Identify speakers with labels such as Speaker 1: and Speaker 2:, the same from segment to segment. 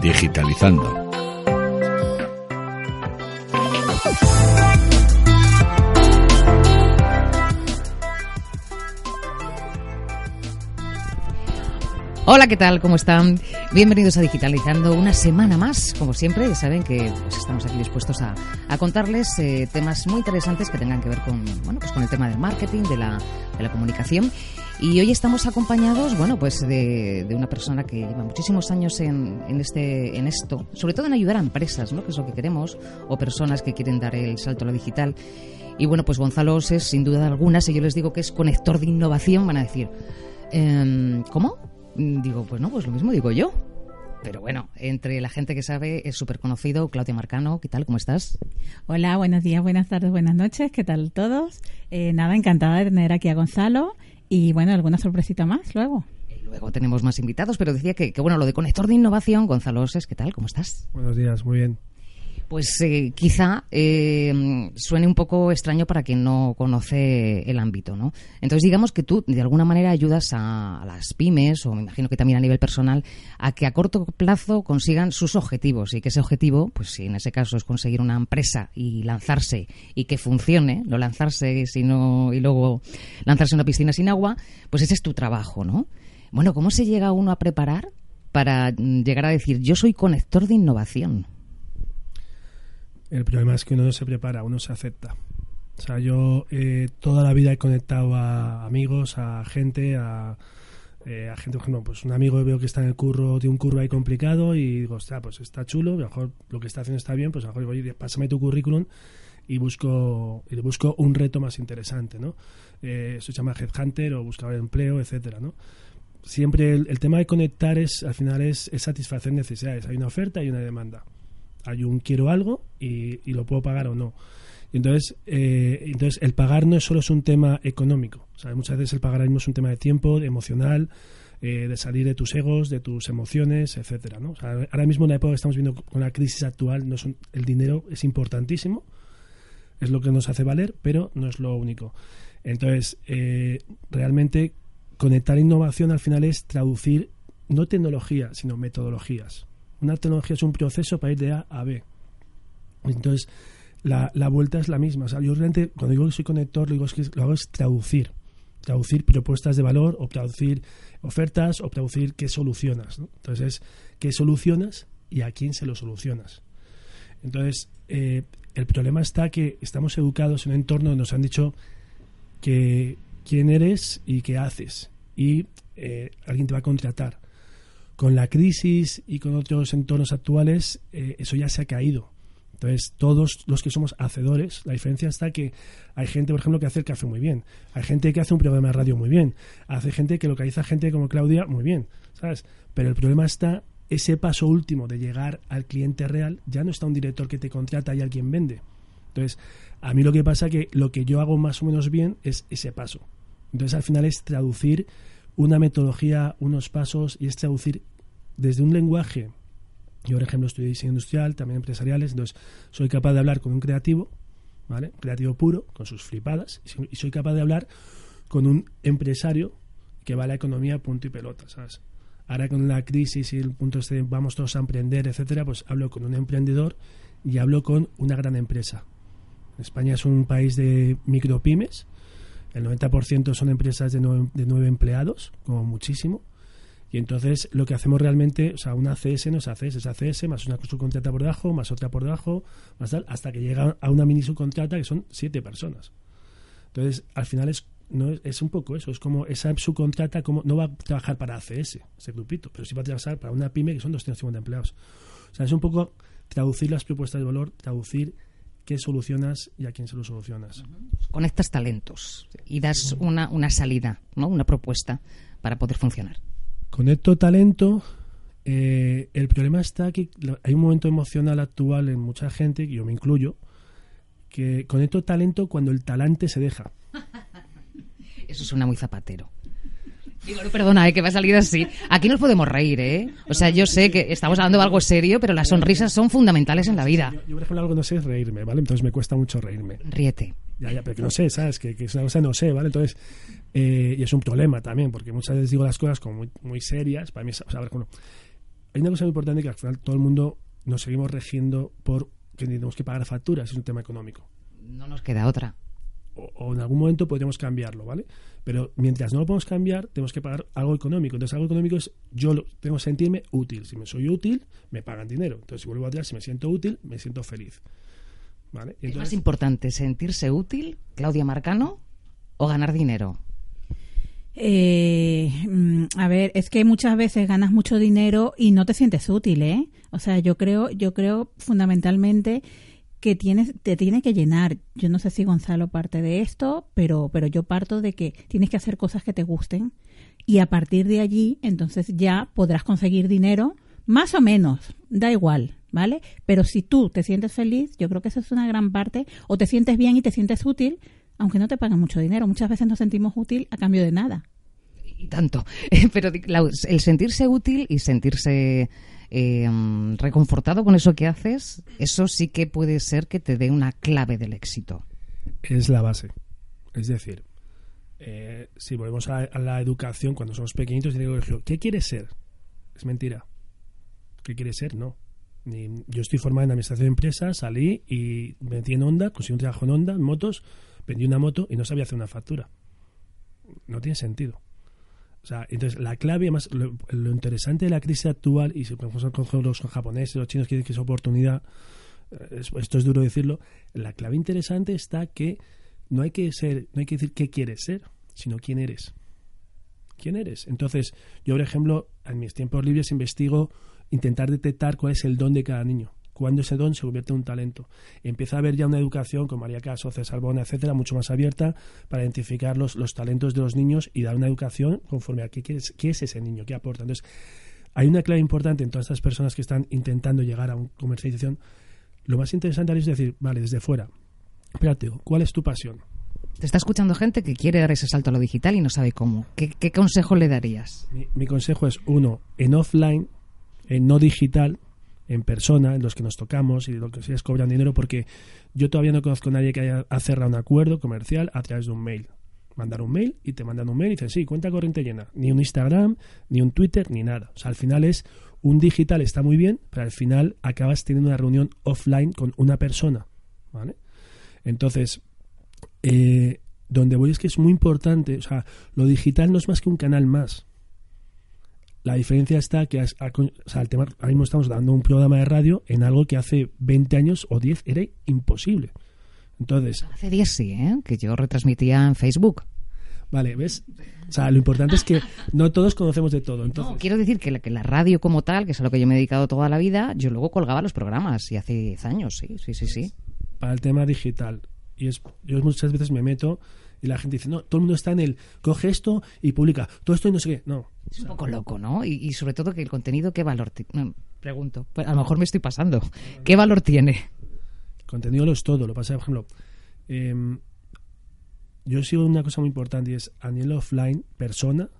Speaker 1: digitalizando.
Speaker 2: Hola, ¿qué tal? ¿Cómo están? Bienvenidos a Digitalizando una semana más. Como siempre, ya saben que pues, estamos aquí dispuestos a, contarles eh, temas muy interesantes que tengan que ver con, bueno, pues con el tema del marketing, de la, comunicación. Y hoy estamos acompañados, bueno, pues de, una persona que lleva muchísimos años este, en esto, sobre todo en ayudar a empresas, ¿no? Que es lo que queremos, o personas que quieren dar el salto a lo digital. Y bueno, pues Gonzalo es sin duda alguna, si yo les digo que es conector de innovación, van a decir, eh, ¿cómo? Mm, digo, pues no, pues lo mismo digo yo. Pero bueno, entre la gente que sabe es súper conocido. Claudia Marcano, ¿qué tal? ¿Cómo estás?
Speaker 3: Hola, buenos días, buenas tardes, buenas noches. ¿Qué tal todos? Eh, nada, encantada de tener aquí a Gonzalo y bueno, alguna sorpresita más luego.
Speaker 2: luego tenemos más invitados, pero decía que, que, bueno, lo de conector de innovación, Gonzalo Oses, ¿qué tal? ¿Cómo estás?
Speaker 4: Buenos días, muy bien
Speaker 2: pues eh, quizá eh, suene un poco extraño para quien no conoce el ámbito, ¿no? Entonces digamos que tú de alguna manera ayudas a, las pymes o me imagino que también a nivel personal a que a corto plazo consigan sus objetivos y que ese objetivo, pues si en ese caso es conseguir una empresa y lanzarse y que funcione, no lanzarse sino y luego lanzarse en una piscina sin agua, pues ese es tu trabajo, ¿no? Bueno, ¿cómo se llega uno a preparar para mm, llegar a decir yo soy conector de innovación?
Speaker 4: El problema es que uno no se prepara, uno se acepta. O sea, yo eh, toda la vida he conectado a amigos, a gente, a, eh, a gente, por ejemplo, pues un amigo veo que está en el curro, tiene un curro ahí complicado y digo, ostras, pues está chulo, lo mejor lo que está haciendo está bien, pues a lo mejor digo, pásame tu currículum y busco y busco un reto más interesante, ¿no? Eh, se llama headhunter o buscar empleo, etcétera, ¿no? Siempre el, el, tema de conectar es, al final es, es satisfacer necesidades. Hay una oferta y una demanda hay un quiero algo y, lo puedo pagar o no. Entonces, eh, entonces, el pagar no solo es un tema económico. muchas veces el pagar mismo es un tema de tiempo, de emocional, eh, de salir de tus egos, de tus emociones, etcétera. ¿no? ahora mismo en la época que estamos viendo con la crisis actual, no el dinero es importantísimo, es lo que nos hace valer, pero no es lo único. Entonces, eh, realmente conectar innovación al final es traducir no tecnología, sino metodologías. Una tecnología es un proceso para ir de A a B. Entonces, la, la vuelta es la misma. O sea, yo realmente, cuando digo que soy conector, lo, digo que lo hago es traducir. Traducir propuestas de valor o traducir ofertas o traducir qué solucionas. Entonces, qué solucionas y a quién se lo solucionas. Entonces, eh, el problema está que estamos educados en un entorno donde nos han dicho que quién eres y qué haces. Y eh, alguien te va a contratar con la crisis y con otros entornos actuales, eh, eso ya se ha caído. Entonces, todos los que somos hacedores, la diferencia está que hay gente, por ejemplo, que hace el café muy bien. Hay gente que hace un programa de radio muy bien. Hace gente que localiza gente como Claudia muy bien, ¿sabes? Pero el problema está ese paso último de llegar al cliente real. Ya no está un director que te contrata y alguien vende. Entonces, a mí lo que pasa que lo que yo hago más o menos bien es ese paso. Entonces, al final es traducir una metodología, unos pasos y es traducir desde un lenguaje. Yo, por ejemplo, estudié diseño industrial, también empresariales, entonces soy capaz de hablar con un creativo, ¿vale? Creativo puro, con sus flipadas, y soy capaz de hablar con un empresario que va a la economía punto y pelota. Ahora con la crisis y el punto este vamos todos a emprender, etcétera, pues hablo con un emprendedor y hablo con una gran empresa. España es un país de micropymes, el 90% son empresas de nueve, de nueve empleados, como muchísimo. Y entonces lo que hacemos realmente, o sea, una CS no es ACS, es ACS más una subcontrata por debajo, más otra por debajo, más tal, hasta que llega a una mini subcontrata que son siete personas. Entonces, al final es, no es, un poco eso, es como esa subcontrata como, no va a trabajar para ACS, ese grupito, pero sí va a trabajar para una pyme que son 250 empleados. O sea, es un poco traducir las propuestas de valor, traducir qué solucionas y a quién se lo solucionas.
Speaker 2: Conectas talentos y das una, una salida, ¿no? una propuesta para poder funcionar.
Speaker 4: Conecto talento. Eh, el problema está que hay un momento emocional actual en mucha gente, yo me incluyo, que conecto talento cuando el talante se deja.
Speaker 2: Eso suena muy zapatero. Digo, perdona, ¿eh? que va a salir así. Aquí nos podemos reír, ¿eh? O sea, yo sé que estamos hablando de algo serio, pero las sonrisas son fundamentales en la vida.
Speaker 4: Yo, por ejemplo, algo no sé es reírme, ¿vale? Entonces me cuesta mucho reírme.
Speaker 2: Ríete.
Speaker 4: Ya, ya, pero que no sé, ¿sabes? Que, que es una cosa no sé, ¿vale? Entonces, eh, y es un problema también, porque muchas veces digo las cosas como muy, muy serias. Para mí, o sea, hay una cosa muy importante que al final todo el mundo nos seguimos regiendo por que tenemos que pagar facturas, es un tema económico.
Speaker 2: No nos queda otra.
Speaker 4: O, en algún momento podríamos cambiarlo, ¿vale? Pero mientras no lo podemos cambiar, tenemos que pagar algo económico. Entonces, algo económico es yo tengo que sentirme útil. Si me soy útil, me pagan dinero. Entonces, si vuelvo a atrás, si me siento útil, me siento feliz. ¿Vale?
Speaker 2: ¿Es más importante sentirse útil, Claudia Marcano, o ganar dinero?
Speaker 3: Eh, mm, a ver, es que muchas veces ganas mucho dinero y no te sientes útil, ¿eh? O sea, yo creo, yo creo fundamentalmente que tienes, te tiene que llenar. Yo no sé si Gonzalo parte de esto, pero, pero yo parto de que tienes que hacer cosas que te gusten y a partir de allí, entonces ya podrás conseguir dinero, más o menos, da igual, ¿vale? Pero si tú te sientes feliz, yo creo que eso es una gran parte, o te sientes bien y te sientes útil, aunque no te pagan mucho dinero. Muchas veces nos sentimos útil a cambio de nada.
Speaker 2: Y tanto. Pero el sentirse útil y sentirse eh, reconfortado con eso que haces, eso sí que puede ser que te dé una clave del éxito.
Speaker 4: Es la base. Es decir, eh, si volvemos a, la educación, cuando somos pequeñitos, y digo, ¿qué quieres ser? Es mentira. ¿Qué quieres ser? No. yo estoy formado en administración de empresas, salí y me metí en Honda, conseguí un trabajo en Honda, en motos, vendí una moto y no sabía hacer una factura. No tiene sentido entonces la clave, además, lo, interesante de la crisis actual, y si ponemos con los japoneses, los chinos quieren que es oportunidad, eh, esto es duro decirlo, la clave interesante está que no hay que ser, no hay que decir qué quieres ser, sino quién eres. ¿Quién eres? Entonces, yo, por ejemplo, en mis tiempos libres investigo intentar detectar cuál es el don de cada niño cuando ese don se convierte en un talento. Empieza a haber ya una educación con María Caso, César Bona, etcétera, mucho más abierta para identificar los, los talentos de los niños y dar una educación conforme a qué, qué es ese niño, qué aporta. Entonces, hay una clave importante en todas estas personas que están intentando llegar a una comercialización. Lo más interesante es decir, vale, desde fuera, espérate, ¿cuál es tu pasión?
Speaker 2: Te está escuchando gente que quiere dar ese salto a lo digital y no sabe cómo. ¿Qué, qué consejo le darías?
Speaker 4: Mi, mi, consejo es, uno, en offline, en no digital, en persona, en los que nos tocamos y lo que es cobran dinero, porque yo todavía no conozco a nadie que haya cerrado un acuerdo comercial a través de un mail. Mandar un mail y te mandan un mail y dicen, sí, cuenta corriente llena. Ni un Instagram, ni un Twitter, ni nada. O sea, al final es un digital, está muy bien, pero al final acabas teniendo una reunión offline con una persona. ¿Vale? Entonces, eh, donde voy es que es muy importante, o sea, lo digital no es más que un canal más. La diferencia está que el tema, ahora mismo estamos dando un programa de radio en algo que hace 20 años o 10 era imposible. Entonces,
Speaker 2: hace 10 sí, ¿eh? que yo retransmitía en Facebook.
Speaker 4: Vale, ¿ves? O sea, lo importante es que no todos conocemos de todo. Entonces...
Speaker 2: quiero decir que la, que la radio como tal, que es a lo que yo me he dedicado toda la vida, yo luego colgaba los programas y hace 10 años, sí, sí, sí, sí.
Speaker 4: Para el tema digital. Y es, yo muchas veces me meto y la gente dice, no, todo el mundo está en el, coge esto y publica, todo esto y no sé qué. No.
Speaker 2: Es un poco loco, ¿no? Y, sobre todo que el contenido, ¿qué valor tiene? pregunto, pues a lo mejor me estoy pasando. ¿Qué valor tiene?
Speaker 4: El contenido lo es todo. Lo pasa, por ejemplo, em, yo sigo una cosa muy importante y es a nivel offline, persona,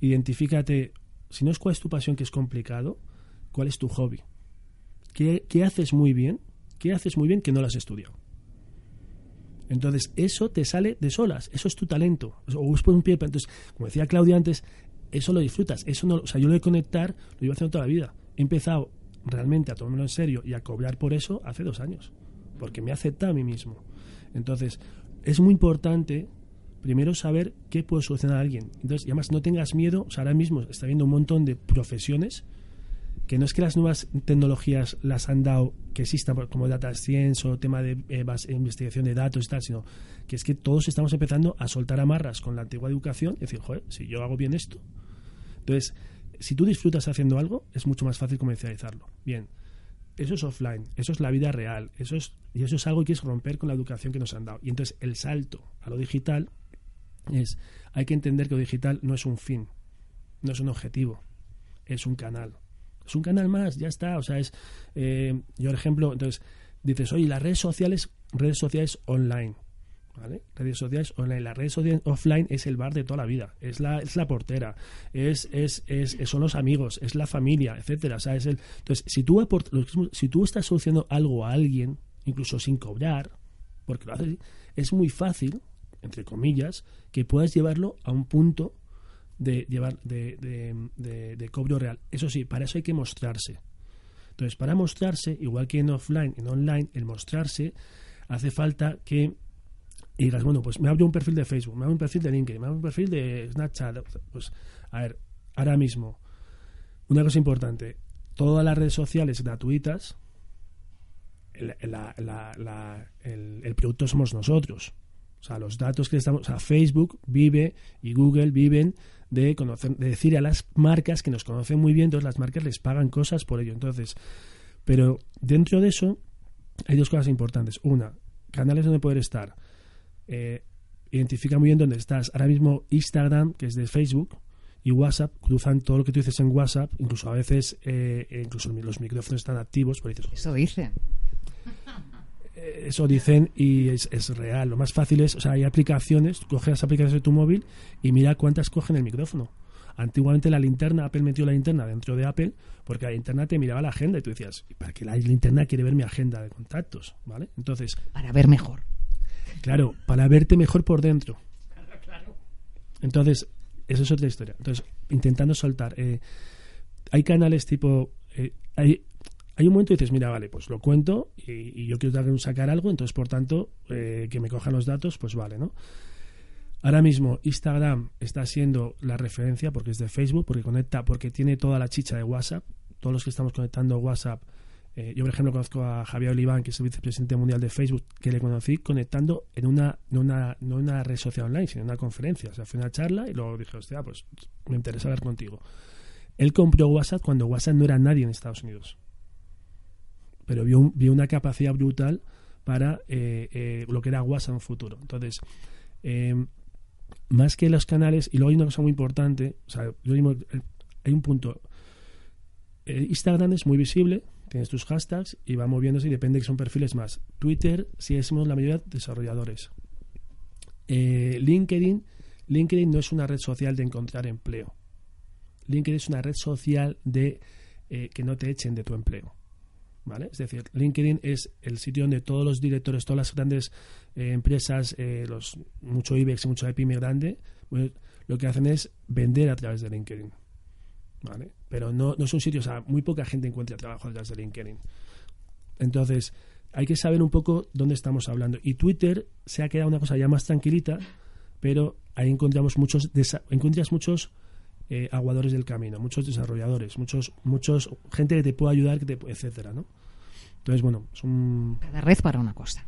Speaker 4: identifícate, si no es cuál es tu pasión, que es complicado, cuál es tu hobby. ¿Qué, qué haces muy bien? ¿Qué haces muy bien que no lo has estudiado? Entonces, eso te sale de solas, eso es tu talento. O es por un pie, entonces, como decía Claudia antes, eso lo disfrutas. Eso no, o sea, yo lo de conectar lo llevo haciendo toda la vida. He empezado realmente a tomármelo en serio y a cobrar por eso hace dos años, porque me he aceptado a mí mismo. Entonces, es muy importante primero saber qué puede solucionar a alguien. Entonces, y además no tengas miedo, o sea, ahora mismo está viendo un montón de profesiones que no es que las nuevas tecnologías las han dado que existan como data science o tema de eh, investigación de datos y tal, sino que es que todos estamos empezando a soltar amarras con la antigua educación y decir, joder, si yo hago bien esto. Entonces, si tú disfrutas haciendo algo, es mucho más fácil comercializarlo. Bien, eso es offline, eso es la vida real, eso es, y eso es algo que es romper con la educación que nos han dado. Y entonces el salto a lo digital es, hay que entender que lo digital no es un fin, no es un objetivo, es un canal es un canal más, ya está. O sea, es. Eh, yo, por ejemplo, entonces dices, oye, las redes sociales, redes sociales online. ¿Vale? Redes sociales online. Las redes sociales offline es el bar de toda la vida. Es la, es la portera. Es, es, es, son los amigos. Es la familia, etcétera. O sea, es el, entonces, si tú, si tú estás solucionando algo a alguien, incluso sin cobrar, porque lo haces, es muy fácil, entre comillas, que puedas llevarlo a un punto de llevar de, de, cobro real. Eso sí, para eso hay que mostrarse. Entonces, para mostrarse, igual que en offline, en online, el mostrarse hace falta que digas, bueno, pues me abro un perfil de Facebook, me abro un perfil de LinkedIn, me abro un perfil de Snapchat. Pues, a ver, ahora mismo, una cosa importante, todas las redes sociales gratuitas, el, el, producto somos nosotros. O sea, los datos que estamos, o sea, Facebook vive y Google viven de conocer, de decir a las marcas que nos conocen muy bien, entonces las marcas les pagan cosas por ello. Entonces, pero dentro de eso hay dos cosas importantes. Una, canales donde poder estar. Eh, identifica muy bien dónde estás. Ahora mismo Instagram, que es de Facebook, y WhatsApp cruzan todo lo que tú dices en WhatsApp, incluso a veces eh, incluso los micrófonos están activos. Por
Speaker 2: dices, eso dicen.
Speaker 4: Eso dicen y es, real. Lo más fácil es, o sea, hay aplicaciones, coges las aplicaciones de tu móvil y mira cuántas cogen el micrófono. Antiguamente la linterna, Apple metió la linterna dentro de Apple porque la linterna te miraba la agenda y tú decías, ¿para qué la linterna quiere ver mi agenda de contactos? ¿Vale? Entonces...
Speaker 2: Para ver mejor.
Speaker 4: Claro, para verte mejor por dentro. Entonces, eso es otra historia. Entonces, intentando soltar. Eh, hay canales tipo. Eh, hay, hay un momento y dices, mira, vale, pues lo cuento y, yo quiero sacar algo, entonces, por tanto, eh, que me cojan los datos, pues vale, ¿no? Ahora mismo Instagram está siendo la referencia porque es de Facebook, porque conecta, porque tiene toda la chicha de WhatsApp. Todos los que estamos conectando WhatsApp eh, yo, por ejemplo, conozco a Javier Oliván, que es el vicepresidente mundial de Facebook, que le conocí conectando en una, no una, no una red social online, sino en una conferencia. O sea, fue una charla y luego dije, hostia, pues me interesa hablar contigo. Él compró WhatsApp cuando WhatsApp no era nadie en Estados Unidos. Pero vio, vio una capacidad brutal para eh, eh, lo que era WhatsApp en futuro. Entonces, más que los canales, y luego hay una cosa muy importante, o sea, hay un punto. Instagram es muy visible, tienes tus hashtags y va moviéndose y depende que son perfiles más. Twitter, si somos la mayoría desarrolladores. Eh, LinkedIn, LinkedIn no es una red social de encontrar empleo. LinkedIn es una red social de eh, que no te echen de tu empleo. ¿Vale? Es decir, LinkedIn es el sitio donde todos los directores, todas las grandes eh, empresas, los mucho IBEX y mucho IPM grande, pues, lo que hacen es vender a través de LinkedIn. ¿vale? Pero no, no es un sitio, o sea, muy poca gente encuentra trabajo detrás de LinkedIn. Entonces, hay que saber un poco dónde estamos hablando. Y Twitter se ha quedado una cosa ya más tranquilita, pero ahí encontramos muchos, encuentras muchos eh, aguadores del camino, muchos desarrolladores, muchos, muchos, gente que te puede ayudar, que te, etcétera, ¿no? Entonces, bueno, es un...
Speaker 2: Cada red para una cosa.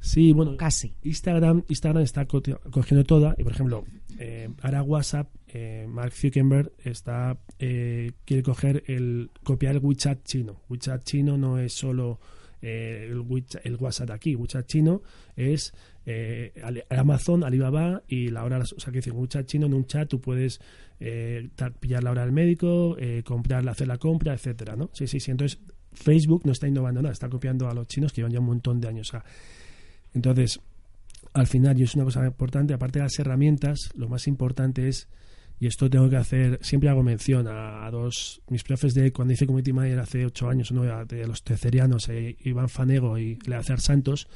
Speaker 4: Sí, bueno,
Speaker 2: casi.
Speaker 4: Instagram, Instagram está cogiendo toda, y por ejemplo, eh, ahora WhatsApp, eh, Mark Zuckerberg está eh, quiere coger el copiar el WeChat chino. WeChat chino no es solo eh, el, WhatsApp aquí, WeChat chino es eh, Amazon, Alibaba y la hora, o sea, que decir, WeChat chino en un chat tú puedes pillar la hora del médico, comprar, hacer la compra, etcétera, ¿no? Sí, sí, sí. Entonces Facebook no está innovando nada, está copiando a los chinos que llevan ya un montón de años. Entonces, al final, y es una cosa importante, aparte de las herramientas, lo más importante es, y esto tengo que hacer, siempre hago mención a, dos, mis profes de cuando hice Community Manager hace ocho años, uno de los tercerianos, eh, Iván Fanego y Leacer Santos,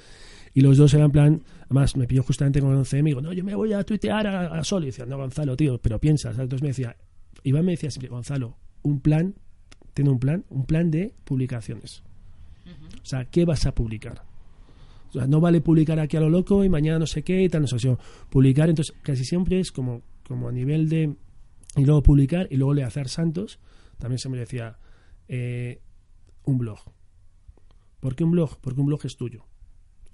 Speaker 4: y los dos eran plan, además me pilló justamente con el 11 y digo, no, yo me voy a tuitear a, Sol, y decía, no, Gonzalo, tío, pero piensas, entonces me decía, Iván me decía siempre, Gonzalo, un plan, tiene un plan, un plan de publicaciones. O sea, ¿qué vas a publicar? O sea, no vale publicar aquí a lo loco y mañana no sé qué y tal, no sé, publicar, entonces casi siempre es como, como a nivel de... Y luego publicar y luego le hacer santos, también se me decía eh, un blog. ¿Por qué un blog? Porque un blog es tuyo.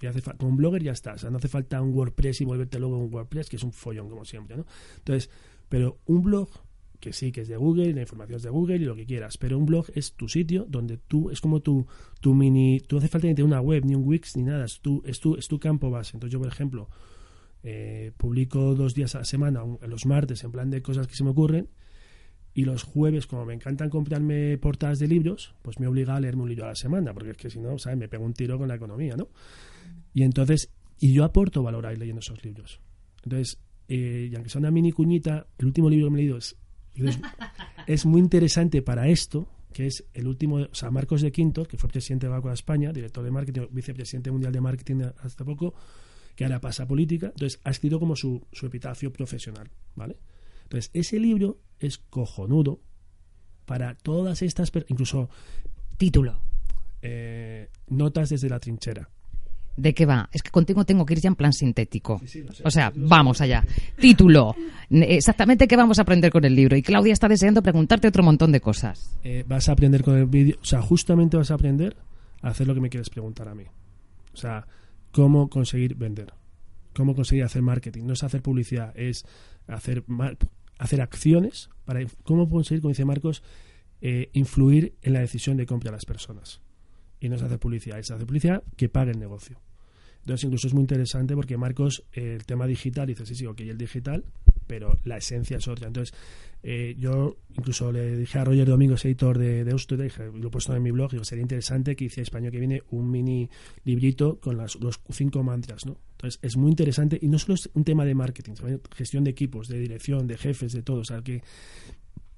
Speaker 4: Y hace como un blogger ya está, o sea, no hace falta un WordPress y volverte luego un WordPress, que es un follón como siempre, ¿no? Entonces, pero un blog que sí, que es de Google, la información es de Google y lo que quieras, pero un blog es tu sitio donde tú, es como tu, tu mini, tú hace falta ni tener una web, ni un Wix, ni nada, es tu, es tu, es tu campo base. Entonces yo, por ejemplo, eh, publico dos días a la semana, los martes, en plan de cosas que se me ocurren, y los jueves, como me encantan comprarme portadas de libros, pues me obliga a leerme un libro a la semana, porque es que si no, ¿sabes? Me pego un tiro con la economía, ¿no? Y entonces, y yo aporto valor ahí leyendo esos libros. Entonces, eh, y aunque sea una mini cuñita, el último libro que he leído es es muy interesante para esto, que es el último, o sea, Marcos de Quinto, que fue presidente de Banco de España, director de marketing, vicepresidente mundial de marketing hasta poco, que ahora pasa a política, entonces ha escrito como su, su epitafio profesional, ¿vale? Entonces, ese libro es cojonudo para todas estas, incluso
Speaker 2: título,
Speaker 4: eh, notas desde la trinchera.
Speaker 2: ¿De qué va? Es que contigo tengo que ir ya en plan sintético. o sea, vamos allá. Título. Exactamente qué vamos a aprender con el libro. Y Claudia está deseando preguntarte otro montón de cosas.
Speaker 4: Eh, vas a aprender con el vídeo. O sea, justamente vas a aprender a hacer lo que me quieres preguntar a mí. O sea, cómo conseguir vender. Cómo conseguir hacer marketing. No es hacer publicidad, es hacer, hacer acciones para cómo conseguir, como dice Marcos, eh, influir en la decisión de compra de las personas. Y no es hacer publicidad, es hacer publicidad que pague el negocio. Entonces, incluso es muy interesante porque Marcos, el tema digital, dice, sí, sí, ok, el digital, pero la esencia es otra. Entonces, eh, yo incluso le dije a Roger Domingos, editor de, de dije, lo he puesto en mi blog, digo, sería interesante que hiciera español que viene un mini librito con las, los cinco mantras, ¿no? Entonces, es muy interesante y no solo es un tema de marketing, gestión de equipos, de dirección, de jefes, de todo. O sea, que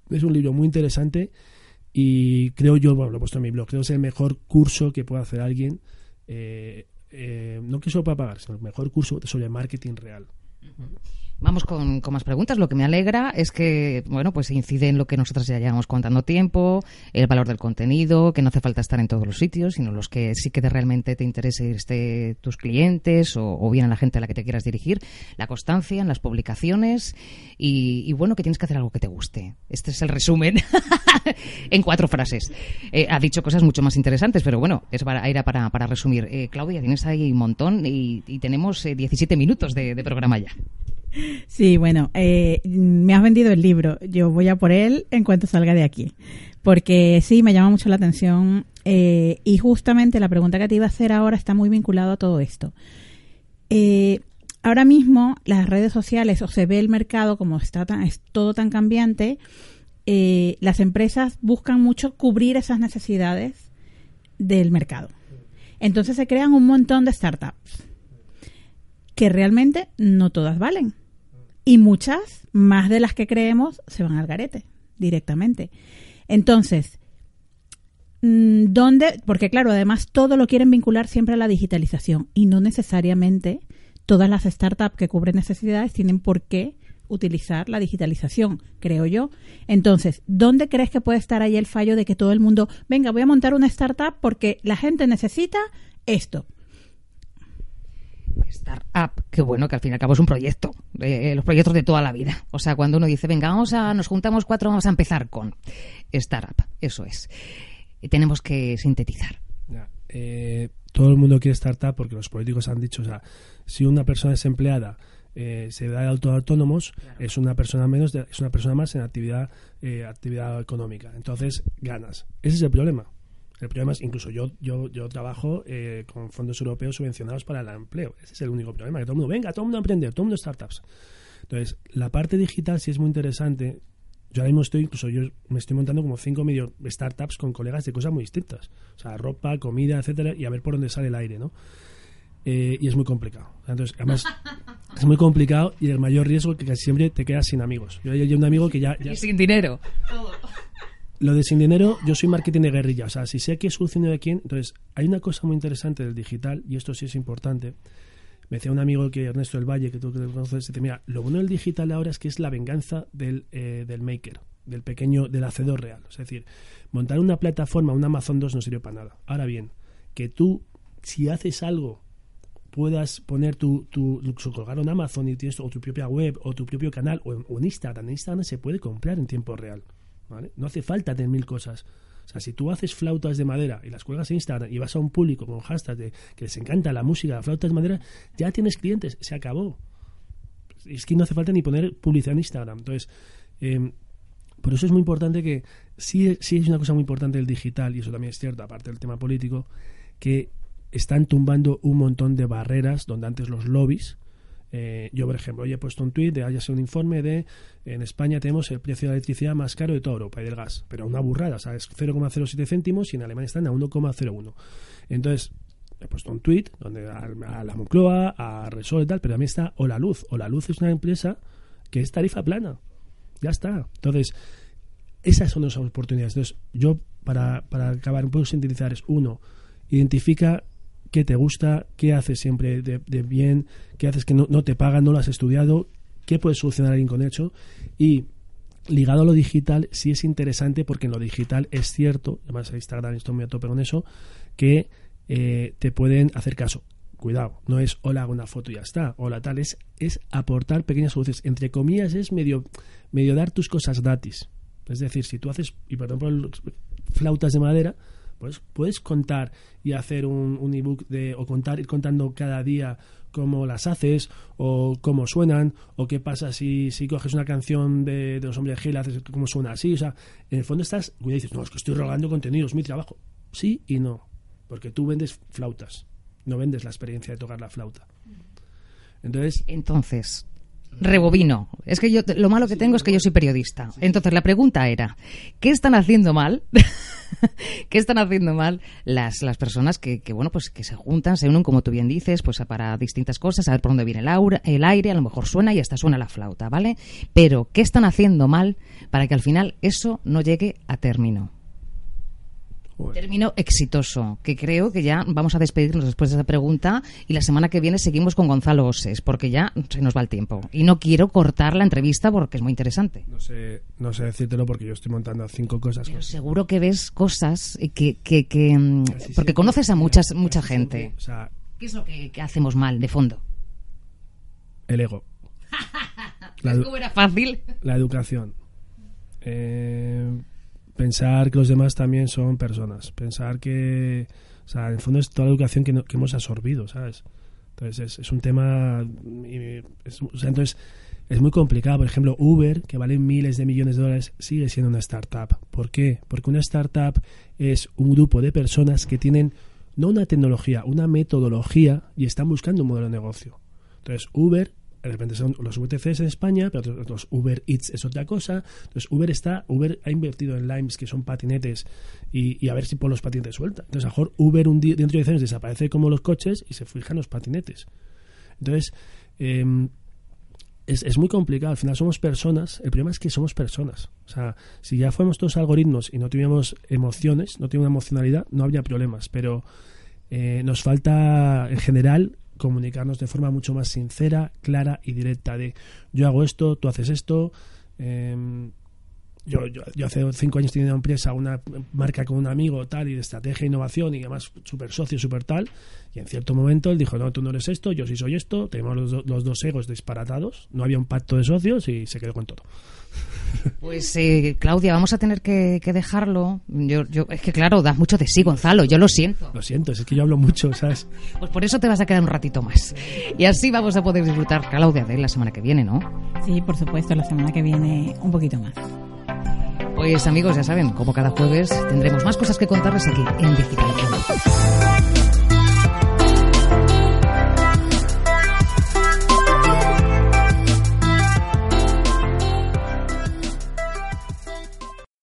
Speaker 4: es un libro muy interesante y creo yo, bueno, lo he puesto en mi blog, creo que es el mejor curso que puede hacer alguien. Eh, eh, no que solo para pagar, sino el mejor curso sobre marketing real.
Speaker 2: Vamos con, más preguntas. Lo que me alegra es que, bueno, pues incide en lo que nosotros ya llevamos contando tiempo, el valor del contenido, que no hace falta estar en todos los sitios, sino los que sí que realmente te interese tus clientes o, bien a la gente a la que te quieras dirigir, la constancia en las publicaciones y, bueno, que tienes que hacer algo que te guste. Este es el resumen en cuatro frases. Eh, ha dicho cosas mucho más interesantes, pero bueno, es para, era para, para resumir. Eh, Claudia, tienes ahí un montón y, tenemos 17 eh, minutos de programa ya.
Speaker 3: Sí, bueno, eh, me has vendido el libro. Yo voy a por él en cuanto salga de aquí. Porque sí, me llama mucho la atención. Eh, y justamente la pregunta que te iba a hacer ahora está muy vinculada a todo esto. Eh, ahora mismo las redes sociales o se ve el mercado como está tan, es todo tan cambiante, las empresas buscan mucho cubrir esas necesidades del mercado. Entonces se crean un montón de startups que realmente no todas valen. Y muchas, más de las que creemos, se van al garete directamente. Entonces, mm, ¿dónde? Porque claro, además todo lo quieren vincular siempre a la digitalización y no necesariamente todas las startups que cubren necesidades tienen por qué utilizar la digitalización, creo yo. Entonces, ¿dónde crees que puede estar ahí el fallo de que todo el mundo, venga, voy a montar una startup porque la gente necesita esto?
Speaker 2: startup, qué bueno que al fin y al cabo es un proyecto, eh, los proyectos de toda la vida. O sea, cuando uno dice, venga, vamos a, nos juntamos cuatro, vamos a empezar con startup, eso es. tenemos que sintetizar.
Speaker 4: Eh, todo el mundo quiere startup porque los políticos han dicho, o sea, si una persona es empleada eh, se da de auto autónomos, es una persona menos, es una persona más en actividad, actividad económica. Entonces ganas. Ese es el problema. El problema es, incluso yo, yo, yo trabajo eh, con fondos europeos subvencionados para el empleo. Ese es el único problema, que todo el mundo, venga, todo el mundo a emprender, todo el mundo startups. Entonces, la parte digital sí es muy interesante. Yo ahora mismo estoy, incluso yo me estoy montando como cinco medio startups con colegas de cosas muy distintas. O sea, ropa, comida, etcétera, y a ver por dónde sale el aire, ¿no? Eh, y es muy complicado. Entonces, además, es muy complicado y el mayor riesgo es que casi siempre te quedas sin amigos. Yo hay un amigo que ya... ya
Speaker 2: y sin dinero.
Speaker 4: Lo de sin dinero, yo soy marketing de guerrilla. O sea, si sé qué solución de quién. Entonces, hay una cosa muy interesante del digital, y esto sí es importante. Me decía un amigo que Ernesto del Valle, que tú que conoces, dice: Mira, lo bueno del digital ahora es que es la venganza del, eh, del maker, del pequeño, del hacedor real. Es decir, montar una plataforma, un Amazon 2 no sirve para nada. Ahora bien, que tú, si haces algo puedas poner tu, tu colgar en Amazon y tienes o tu propia web o tu propio canal o en Instagram. En Instagram se puede comprar en tiempo real. No hace falta tener mil cosas. O sea, si tú haces flautas de madera y las cuelgas en Instagram y vas a un público con hashtag de que les encanta la música, flautas de madera, ya tienes clientes, se acabó. Es que no hace falta ni poner publicidad en Instagram. Entonces, eh, por eso es muy importante que, sí, sí es una cosa muy importante el digital, y eso también es cierto, aparte del tema político, que están tumbando un montón de barreras donde antes los lobbies eh, yo, por ejemplo, hoy he puesto un tuit de haya un informe de en España tenemos el precio de la electricidad más caro de toda Europa y del gas, pero una burrada, o sea, es 0,07 céntimos y en Alemania están a 1,01. Entonces, he puesto un tuit donde a, la Moncloa, a Resol y tal, pero también está O La Luz. O La Luz es una empresa que es tarifa plana. Ya está. Entonces, esas son las oportunidades. Entonces, yo, para, para acabar un poco sintetizar, es uno, identifica qué te gusta, qué haces siempre de, bien, qué haces que no, te pagan, no lo has estudiado, qué puede solucionar alguien con hecho y ligado a lo digital sí es interesante porque en lo digital es cierto, además Instagram estoy muy a tope con eso, que eh, te pueden hacer caso. Cuidado, no es hola, hago una foto y ya está, hola tal, es, es aportar pequeñas soluciones. Entre comillas es medio, medio dar tus cosas gratis. Es decir, si tú haces, y por flautas de madera, pues puedes contar y hacer un, un ebook de, o contar, ir contando cada día cómo las haces o cómo suenan o qué pasa si, si coges una canción de, de los hombres Gil haces cómo suena así. O sea en el fondo estás y dices no es que estoy rogando contenido es mi trabajo sí y no porque tú vendes flautas no vendes la experiencia de tocar la flauta. Entonces
Speaker 2: entonces rebobino. Es que yo lo malo que tengo es que yo soy periodista. Entonces la pregunta era, ¿qué están haciendo mal? ¿Qué están haciendo mal las, las personas que, que, bueno, pues que se juntan, se unen, como tú bien dices, pues para distintas cosas, a ver por dónde viene el, aura, el aire, a lo mejor suena y hasta suena la flauta, ¿vale? Pero, ¿qué están haciendo mal para que al final eso no llegue a término? Término exitoso, que creo que ya vamos a despedirnos después de esa pregunta y la semana que viene seguimos con Gonzalo Oses, porque ya se nos va el tiempo. Y no quiero cortar la entrevista porque es muy interesante.
Speaker 4: No sé, no sé decírtelo porque yo estoy montando cinco cosas.
Speaker 2: Pero seguro que ves cosas que... que, que mm, porque conoces a muchas, mucha gente.
Speaker 4: O sea,
Speaker 2: ¿Qué es lo que, que hacemos mal de fondo?
Speaker 4: el ego.
Speaker 2: La, ¿Cómo era fácil?
Speaker 4: La educación. Eh, pensar que los demás también son personas. Pensar que, o sea, en el fondo es toda la educación que, no, que hemos absorbido, ¿sabes? Entonces es, es un tema, es, o sea, entonces es muy complicado. Por ejemplo, Uber, que vale miles de millones de dólares, sigue siendo una startup. ¿Por qué? Porque una startup es un grupo de personas que tienen no una tecnología, una metodología y están buscando un modelo de negocio. Entonces, Uber de repente son los VTCs en España, pero los, Uber Eats es otra cosa. Entonces Uber está, Uber ha invertido en Limes, que son patinetes, y, y a ver si por los patinetes suelta. Entonces a lo mejor Uber un día, dentro de 10 años desaparece como los coches y se fijan los patinetes. Entonces, eh, es, es, muy complicado. Al final somos personas. El problema es que somos personas. O sea, si ya fuéramos todos algoritmos y no tuviéramos emociones, no tuviéramos emocionalidad, no habría problemas. Pero eh, nos falta, en general, comunicarnos de forma mucho más sincera, clara y directa de yo hago esto, tú haces esto. Eh, yo, yo, yo, hace cinco años tenía una empresa, una marca con un amigo tal y de estrategia e innovación y además súper socio, súper tal. Y en cierto momento él dijo, no, tú no eres esto, yo sí soy esto. Tenemos los, do, los dos egos disparatados. No había un pacto de socios y se quedó con todo.
Speaker 2: Pues eh, Claudia, vamos a tener que, que dejarlo. Yo, yo, es que claro, das mucho de sí, Gonzalo. Yo lo siento.
Speaker 4: Lo siento, es que yo hablo mucho, ¿sabes?
Speaker 2: Pues por eso te vas a quedar un ratito más. Y así vamos a poder disfrutar, Claudia, de la semana que viene, ¿no?
Speaker 3: Sí, por supuesto, la semana que viene un poquito más.
Speaker 2: Pues amigos, ya saben, como cada jueves tendremos más cosas que contarles aquí en Digitalizando.